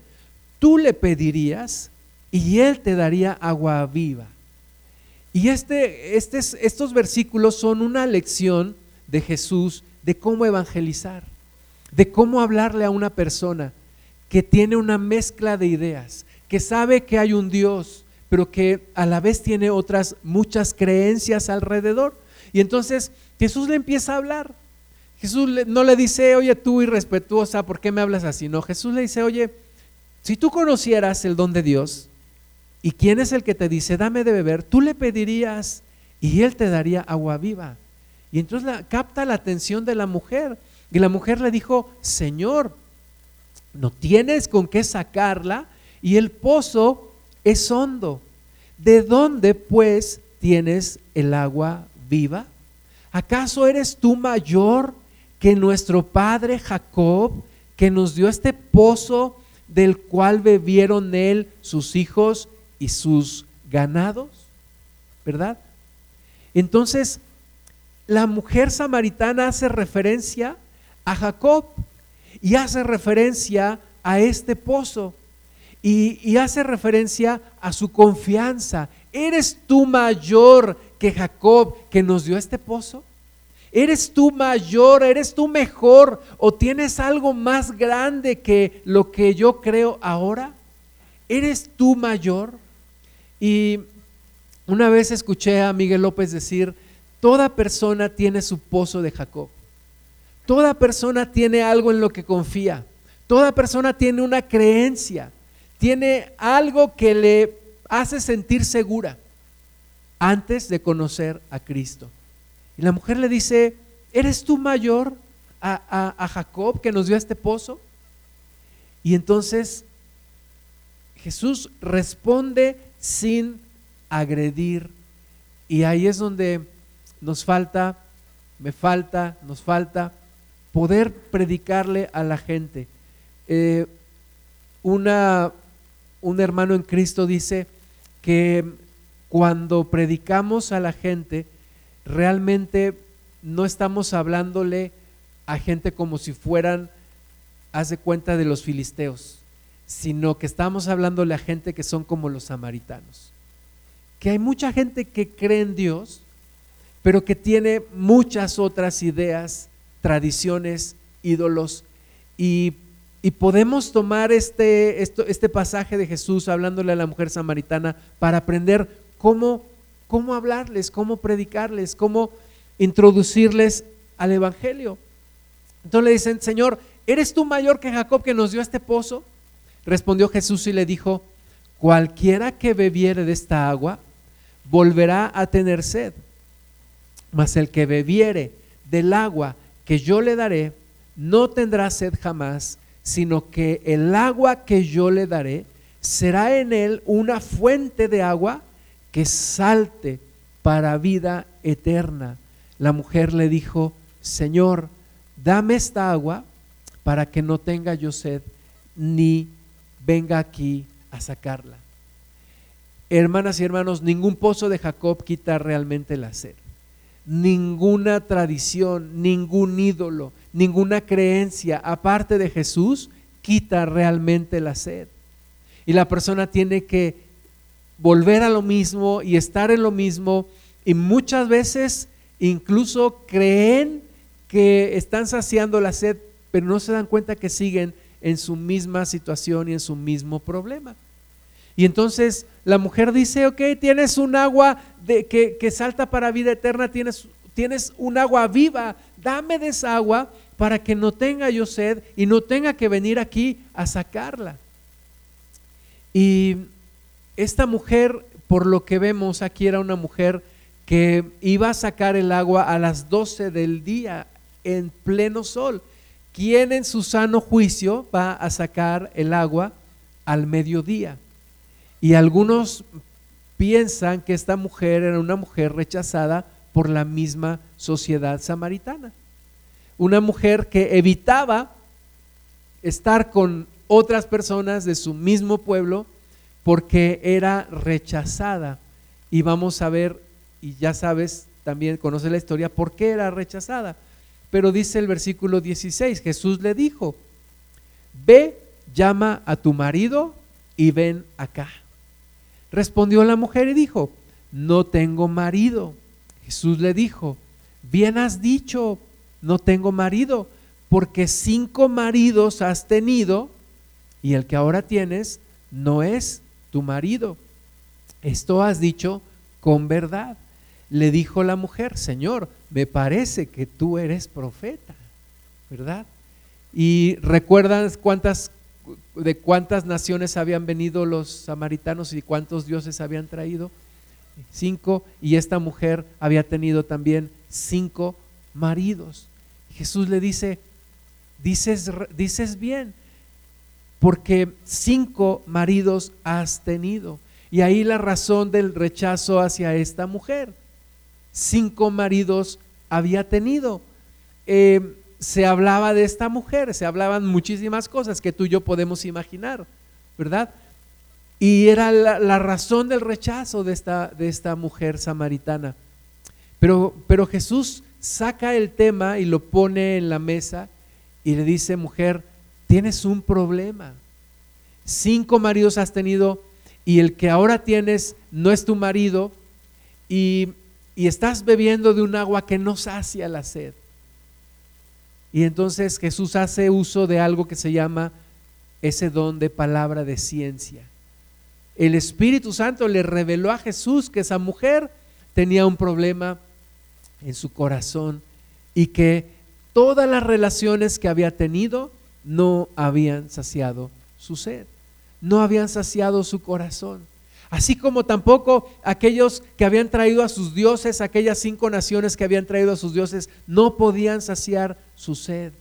tú le pedirías y él te daría agua viva. Y este, este, estos versículos son una lección de Jesús de cómo evangelizar, de cómo hablarle a una persona que tiene una mezcla de ideas, que sabe que hay un Dios, pero que a la vez tiene otras muchas creencias alrededor. Y entonces Jesús le empieza a hablar. Jesús no le dice, oye tú irrespetuosa, ¿por qué me hablas así? No, Jesús le dice, oye, si tú conocieras el don de Dios y quién es el que te dice, dame de beber, tú le pedirías y él te daría agua viva. Y entonces la, capta la atención de la mujer. Y la mujer le dijo, Señor, no tienes con qué sacarla y el pozo es hondo. ¿De dónde pues tienes el agua viva? ¿Acaso eres tú mayor que nuestro padre Jacob, que nos dio este pozo del cual bebieron él, sus hijos y sus ganados? ¿Verdad? Entonces, la mujer samaritana hace referencia a Jacob y hace referencia a este pozo y, hace referencia a su confianza. ¿Eres tú mayor que Jacob que nos dio este pozo? ¿Eres tú mayor? ¿Eres tú mejor? ¿O tienes algo más grande que lo que yo creo ahora? ¿Eres tú mayor? Y una vez escuché a Miguel López decir, toda persona tiene su pozo de Jacob. Toda persona tiene algo en lo que confía. Toda persona tiene una creencia tiene algo que le hace sentir segura antes de conocer a Cristo. Y la mujer le dice, ¿eres tú mayor a, Jacob que nos dio este pozo? Y entonces Jesús responde sin agredir. Y ahí es donde nos falta, me falta, nos falta poder predicarle a la gente. Eh, una, un hermano en Cristo dice que cuando predicamos a la gente, realmente no estamos hablándole a gente como si fueran haz de cuenta de los filisteos, sino que estamos hablando de gente que son como los samaritanos. Que hay mucha gente que cree en Dios, pero que tiene muchas otras ideas, tradiciones, ídolos, y, podemos tomar este, este pasaje de Jesús hablándole a la mujer samaritana para aprender cómo, cómo hablarles, cómo predicarles, cómo introducirles al Evangelio. Entonces le dicen, Señor, ¿eres tú mayor que Jacob que nos dio este pozo? Respondió Jesús y le dijo, cualquiera que bebiere de esta agua volverá a tener sed, mas el que bebiere del agua que yo le daré no tendrá sed jamás, sino que el agua que yo le daré será en él una fuente de agua que salte para vida eterna. La mujer le dijo, Señor, dame esta agua para que no tenga yo sed, ni venga aquí a sacarla. Hermanas y hermanos, ningún pozo de Jacob quita realmente la sed. Ninguna tradición, ningún ídolo, ninguna creencia aparte de Jesús quita realmente la sed. Y la persona tiene que volver a lo mismo y estar en lo mismo y muchas veces incluso creen que están saciando la sed, pero no se dan cuenta que siguen en su misma situación y en su mismo problema. Y entonces la mujer dice, ok, tienes un agua de, que, que, salta para vida eterna, tienes, tienes un agua viva, dame de esa agua para que no tenga yo sed y no tenga que venir aquí a sacarla. Y esta mujer, por lo que vemos aquí, era una mujer que iba a sacar el agua a las 12 del día en pleno sol. ¿Quién en su sano juicio va a sacar el agua al mediodía? Y algunos piensan que esta mujer era una mujer rechazada por la misma sociedad samaritana. Una mujer que evitaba estar con otras personas de su mismo pueblo porque era rechazada. Y vamos a ver, y ya sabes, también conoce la historia, por qué era rechazada. Pero dice el versículo 16, Jesús le dijo, ve, llama a tu marido y ven acá. Respondió la mujer y dijo, no tengo marido. Jesús le dijo, bien has dicho, no tengo marido, porque cinco maridos has tenido y el que ahora tienes no es tu marido. Esto has dicho con verdad. Le dijo la mujer, Señor, me parece que tú eres profeta, ¿verdad? Y recuerdan cuántas de cuántas naciones habían venido los samaritanos y cuántos dioses habían traído. Cinco, y esta mujer había tenido también cinco maridos. Jesús le dice, dices, dices bien, porque cinco maridos has tenido. Y ahí la razón del rechazo hacia esta mujer. Cinco maridos había tenido. Eh, se hablaba de esta mujer, se hablaban muchísimas cosas que tú y yo podemos imaginar, ¿verdad? Y era la, razón del rechazo de esta, de esta mujer samaritana. Pero, pero Jesús saca el tema y lo pone en la mesa y le dice, mujer, tienes un problema. Cinco maridos has tenido y el que ahora tienes no es tu marido y y estás bebiendo de un agua que no sacia la sed. Y entonces Jesús hace uso de algo que se llama ese don de palabra de ciencia. El Espíritu Santo le reveló a Jesús que esa mujer tenía un problema en su corazón y que todas las relaciones que había tenido no habían saciado su sed, no habían saciado su corazón. Así como tampoco aquellos que habían traído a sus dioses, aquellas cinco naciones que habían traído a sus dioses, no podían saciar su sed.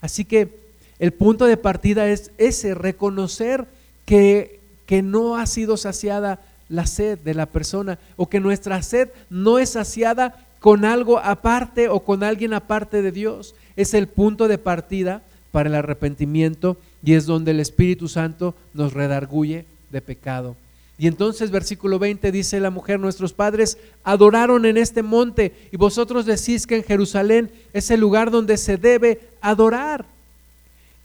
Así que el punto de partida es ese, reconocer que, que no ha sido saciada la sed de la persona o que nuestra sed no es saciada con algo aparte o con alguien aparte de Dios. Es el punto de partida para el arrepentimiento y es donde el Espíritu Santo nos redarguye de pecado. Y entonces versículo 20 dice la mujer, nuestros padres adoraron en este monte y vosotros decís que en Jerusalén es el lugar donde se debe adorar.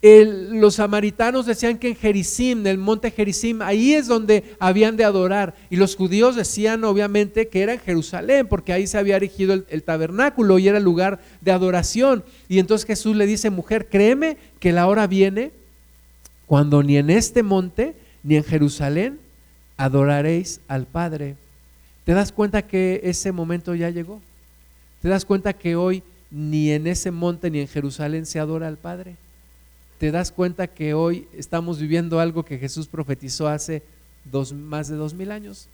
los samaritanos decían que en Jericim, el monte Jericim, ahí es donde habían de adorar. Y los judíos decían obviamente que era en Jerusalén, porque ahí se había erigido el, tabernáculo y era el lugar de adoración. Y entonces Jesús le dice, mujer, créeme que la hora viene cuando ni en este monte ni en Jerusalén adoraréis al Padre. ¿Te das cuenta que ese momento ya llegó? ¿Te das cuenta que hoy ni en ese monte ni en Jerusalén se adora al Padre? te das cuenta que hoy estamos viviendo algo que Jesús profetizó hace más de dos mil años.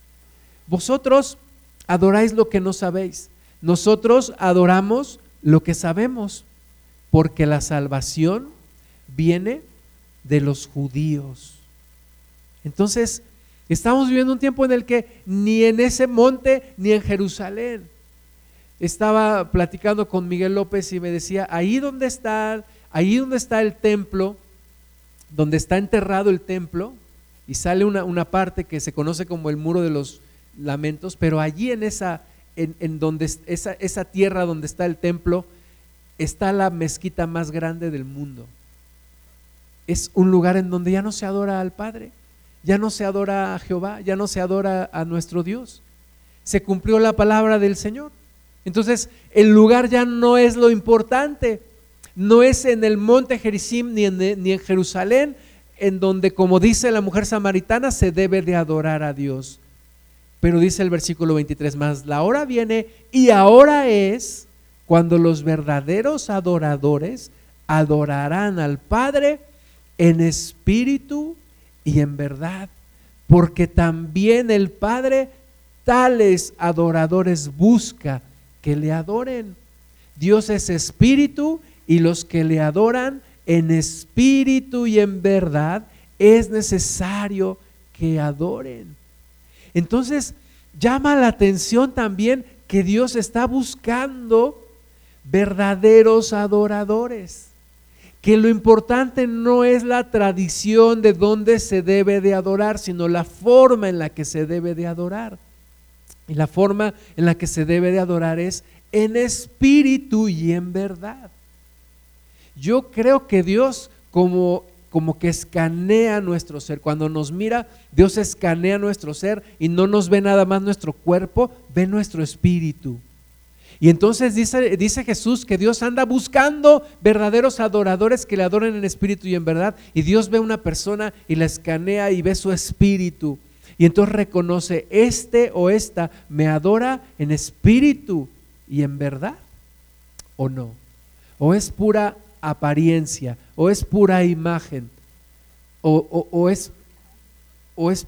Vosotros adoráis lo que no sabéis. Nosotros adoramos lo que sabemos, porque la salvación viene de los judíos. Entonces, estamos viviendo un tiempo en el que ni en ese monte ni en Jerusalén. Estaba platicando con Miguel López y me decía, ahí donde está Ahí donde está el templo, donde está enterrado el templo, y sale una, parte que se conoce como el muro de los lamentos, pero allí en esa, en, donde esa, esa tierra donde está el templo, está la mezquita más grande del mundo. Es un lugar en donde ya no se adora al Padre, ya no se adora a Jehová, ya no se adora a nuestro Dios. Se cumplió la palabra del Señor. Entonces, el lugar ya no es lo importante, no es en el monte Jericim ni en, ni en Jerusalén, en donde, como dice la mujer samaritana, se debe de adorar a Dios. Pero dice el versículo 23 más, la hora viene y ahora es cuando los verdaderos adoradores adorarán al Padre en espíritu y en verdad, porque también el Padre tales adoradores busca que le adoren. Dios es espíritu y los que le adoran en espíritu y en verdad, es necesario que adoren. Entonces, llama la atención también que Dios está buscando verdaderos adoradores. Que lo importante no es la tradición de dónde se debe de adorar, sino la forma en la que se debe de adorar. Y la forma en la que se debe de adorar es en espíritu y en verdad. Yo creo que Dios como, como que escanea nuestro ser. Cuando nos mira, Dios escanea nuestro ser y no nos ve nada más nuestro cuerpo, ve nuestro espíritu. Y entonces dice, dice, Jesús que Dios anda buscando verdaderos adoradores que le adoren en espíritu y en verdad. Y Dios ve una persona y la escanea y ve su espíritu. Y entonces reconoce, este o esta me adora en espíritu y en verdad o no. O es pura apariencia, o es pura imagen, o, es, o es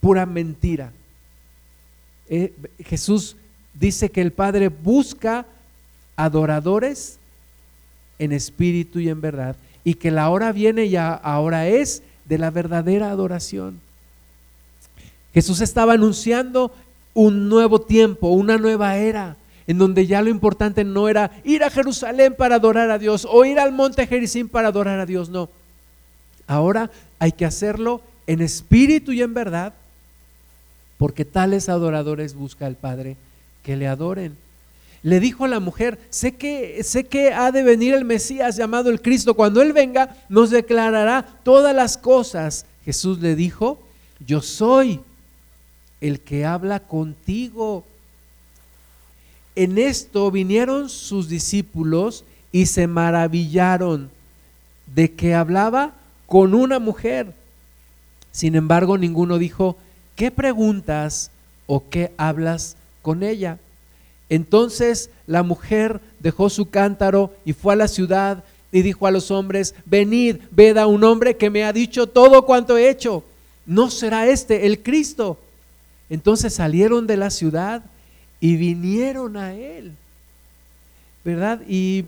pura mentira. Eh, Jesús dice que el Padre busca adoradores en espíritu y en verdad, y que la hora viene y ahora es de la verdadera adoración. Jesús estaba anunciando un nuevo tiempo, una nueva era en donde ya lo importante no era ir a Jerusalén para adorar a Dios o ir al monte Jericín para adorar a Dios, no. Ahora hay que hacerlo en espíritu y en verdad, porque tales adoradores busca el Padre que le adoren. Le dijo a la mujer, sé que, sé que ha de venir el Mesías llamado el Cristo. Cuando Él venga, nos declarará todas las cosas. Jesús le dijo, yo soy el que habla contigo. En esto vinieron sus discípulos y se maravillaron de que hablaba con una mujer. Sin embargo, ninguno dijo, ¿qué preguntas o qué hablas con ella? Entonces la mujer dejó su cántaro y fue a la ciudad y dijo a los hombres, venid, ved a un hombre que me ha dicho todo cuanto he hecho. ¿No será este el Cristo? Entonces salieron de la ciudad y vinieron a Él, ¿verdad? Y,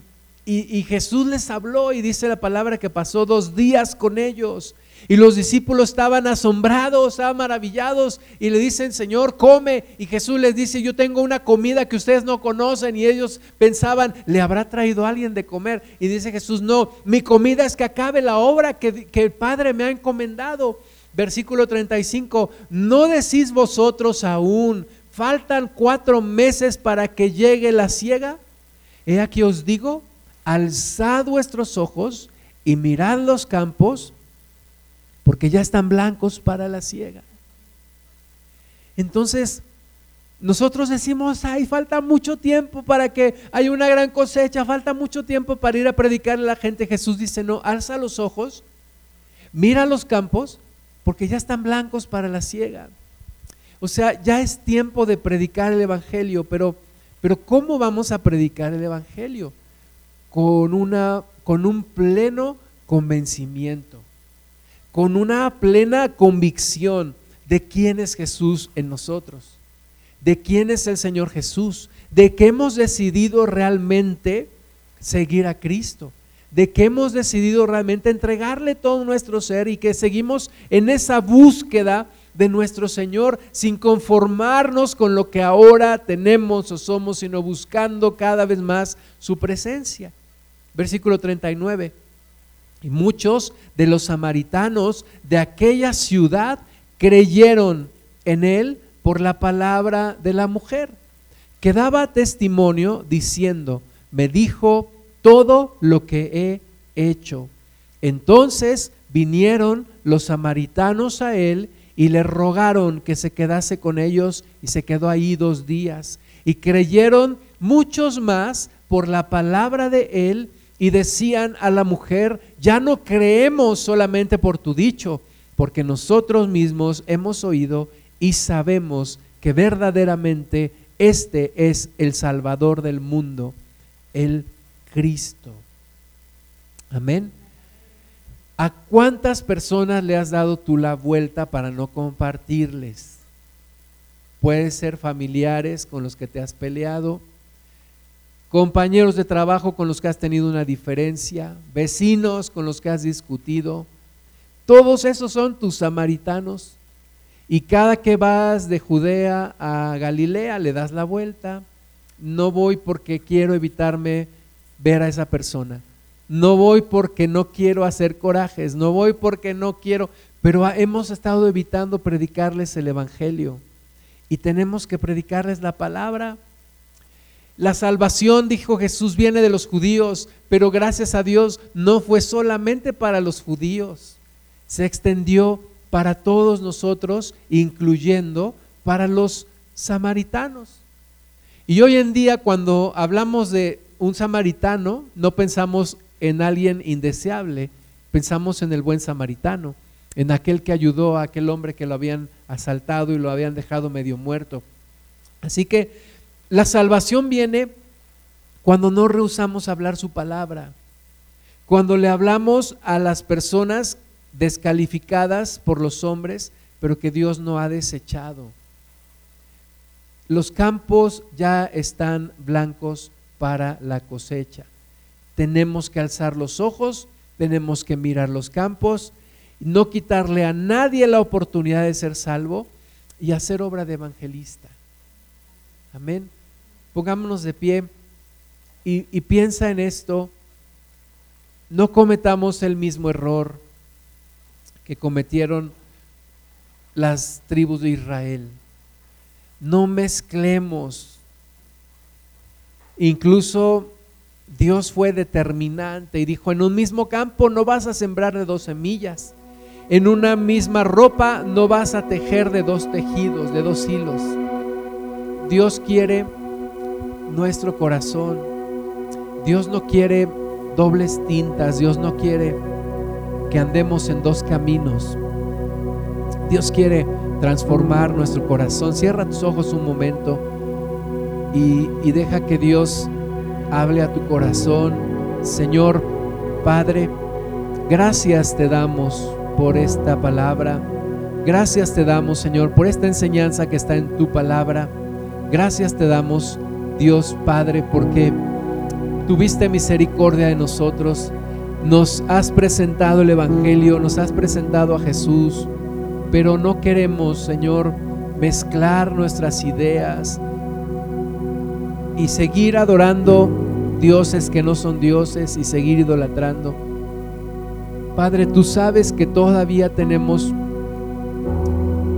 y, Jesús les habló y dice la palabra que pasó dos días con ellos. Y los discípulos estaban asombrados, estaban maravillados y le dicen, Señor, come. Y Jesús les dice, yo tengo una comida que ustedes no conocen. Y ellos pensaban, ¿le habrá traído alguien de comer? Y dice Jesús, no, mi comida es que acabe la obra que, que el Padre me ha encomendado. Versículo 35, no decís vosotros aún, faltan cuatro meses para que llegue la ciega. He aquí os digo, alzad vuestros ojos y mirad los campos, porque ya están blancos para la siega. Entonces, nosotros decimos, ay, falta mucho tiempo para que haya una gran cosecha, falta mucho tiempo para ir a predicarle a la gente. Jesús dice, no, alza los ojos, mira los campos, porque ya están blancos para la siega. O sea, ya es tiempo de predicar el Evangelio, pero, pero ¿cómo vamos a predicar el Evangelio? Con, una, con un pleno convencimiento, con una plena convicción de quién es Jesús en nosotros de quién es el Señor Jesús, de que hemos decidido realmente seguir a Cristo, de que hemos decidido realmente entregarle todo nuestro ser y que seguimos en esa búsqueda de nuestro Señor sin conformarnos con lo que ahora tenemos o somos, sino buscando cada vez más su presencia. Versículo 39. Y muchos de los samaritanos de aquella ciudad creyeron en él por la palabra de la mujer, que daba testimonio diciendo, me dijo todo lo que he hecho. Entonces vinieron los samaritanos a él y le rogaron que se quedase con ellos y se quedó ahí dos días. Y creyeron muchos más por la palabra de él y decían a la mujer, ya no creemos solamente por tu dicho, porque nosotros mismos hemos oído y sabemos que verdaderamente este es el Salvador del mundo, el Cristo. Amén. ¿A cuántas personas le has dado tú la vuelta para no compartirles? Puede ser familiares con los que te has peleado, compañeros de trabajo con los que has tenido una diferencia, vecinos con los que has discutido. Todos esos son tus samaritanos. Y cada que vas de Judea a Galilea le das la vuelta. No voy porque quiero evitarme ver a esa persona. No voy porque no quiero hacer corajes. No voy porque no quiero. Pero hemos estado evitando predicarles el Evangelio. Y tenemos que predicarles la palabra. La salvación, dijo Jesús, viene de los judíos, pero gracias a Dios no fue solamente para los judíos. Se extendió para todos nosotros, incluyendo para los samaritanos. Y hoy en día cuando hablamos de un samaritano, no pensamos en alguien indeseable, pensamos en el buen samaritano, en aquel que ayudó a aquel hombre que lo habían asaltado y lo habían dejado medio muerto. Así que la salvación viene cuando no rehusamos hablar su palabra, cuando le hablamos a las personas descalificadas por los hombres, pero que Dios no ha desechado. Los campos ya están blancos para la cosecha. Tenemos que alzar los ojos, tenemos que mirar los campos, no quitarle a nadie la oportunidad de ser salvo y hacer obra de evangelista. Amén. Pongámonos de pie y, y piensa en esto. No cometamos el mismo error que cometieron las tribus de Israel. No mezclemos. Incluso Dios fue determinante y dijo, en un mismo campo no vas a sembrar de dos semillas. En una misma ropa no vas a tejer de dos tejidos, de dos hilos. Dios quiere nuestro corazón. Dios no quiere dobles tintas. Dios no quiere que andemos en dos caminos. Dios quiere transformar nuestro corazón. Cierra tus ojos un momento y, y deja que Dios hable a tu corazón. Señor Padre, gracias te damos por esta palabra. Gracias te damos, Señor, por esta enseñanza que está en tu palabra. Gracias te damos, Dios Padre, porque tuviste misericordia de nosotros nos has presentado el Evangelio, nos has presentado a Jesús, pero no queremos, Señor, mezclar nuestras ideas y seguir adorando dioses que no son dioses y seguir idolatrando. Padre, tú sabes que todavía tenemos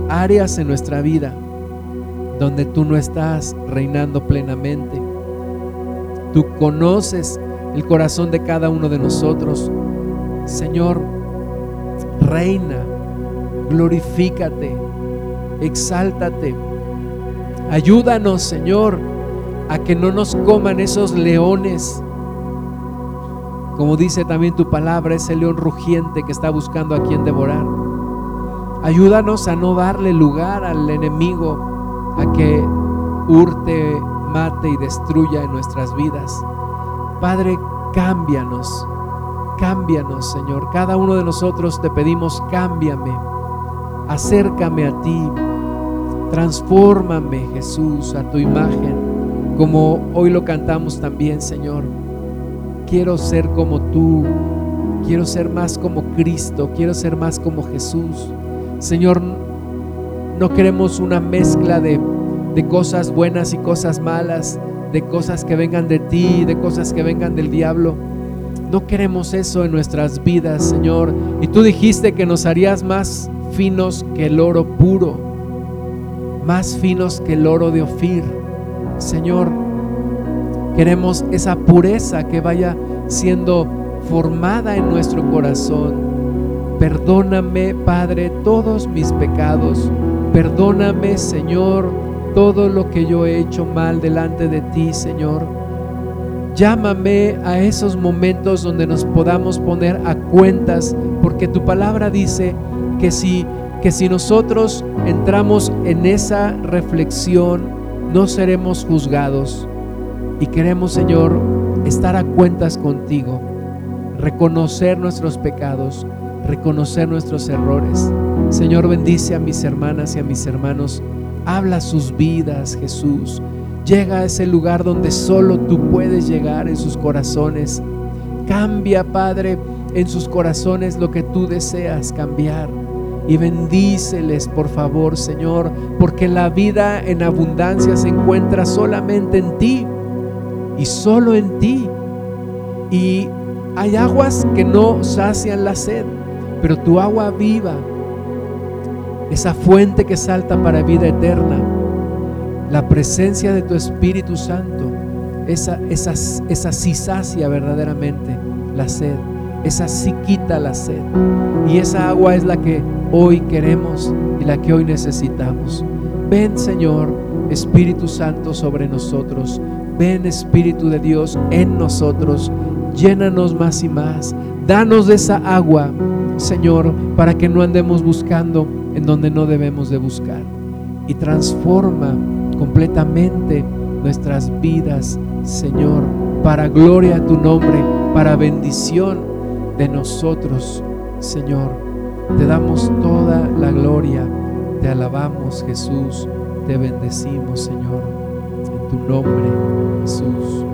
áreas en nuestra vida donde tú no estás reinando plenamente. Tú conoces el corazón de cada uno de nosotros. Señor, reina, glorifícate, exáltate. Ayúdanos, Señor, a que no nos coman esos leones. Como dice también tu palabra, ese león rugiente que está buscando a quien devorar. Ayúdanos a no darle lugar al enemigo a que hurte, mate y destruya en nuestras vidas. Padre, cámbianos, cámbianos, Señor. Cada uno de nosotros te pedimos, cámbiame, acércame a ti, transfórmame, Jesús, a tu imagen, como hoy lo cantamos también, Señor. Quiero ser como tú, quiero ser más como Cristo, quiero ser más como Jesús. Señor, no queremos una mezcla de, de cosas buenas y cosas malas, de cosas que vengan de ti, de cosas que vengan del diablo. No queremos eso en nuestras vidas, Señor. Y tú dijiste que nos harías más finos que el oro puro, más finos que el oro de Ofir. Señor, queremos esa pureza que vaya siendo formada en nuestro corazón Perdóname, Padre, todos mis pecados. Perdóname, Señor, todo lo que yo he hecho mal delante de ti, Señor. Llámame a esos momentos donde nos podamos poner a cuentas, porque tu palabra dice que si que si nosotros entramos en esa reflexión, no seremos juzgados. Y queremos, Señor, estar a cuentas contigo, reconocer nuestros pecados, reconocer nuestros errores. Señor, bendice a mis hermanas y a mis hermanos. Habla sus vidas, Jesús. Llega a ese lugar donde solo tú puedes llegar en sus corazones. Cambia, Padre, en sus corazones lo que tú deseas cambiar. Y bendíceles, por favor, Señor, porque la vida en abundancia se encuentra solamente en ti y solo en ti. Y hay aguas que no sacian la sed pero tu agua viva, esa fuente que salta para vida eterna, la presencia de tu Espíritu Santo, esa, esa, esa sí sacia verdaderamente la sed, esa sí quita la sed. Y esa agua es la que hoy queremos y la que hoy necesitamos. Ven Señor, Espíritu Santo sobre nosotros. Ven Espíritu de Dios en nosotros. Llénanos más y más. Danos de esa agua Señor, para que no andemos buscando en donde no debemos de buscar. Y transforma completamente nuestras vidas, Señor, para gloria a tu nombre, para bendición de nosotros, Señor. Te damos toda la gloria, te alabamos, Jesús, te bendecimos, Señor, en tu nombre, Jesús.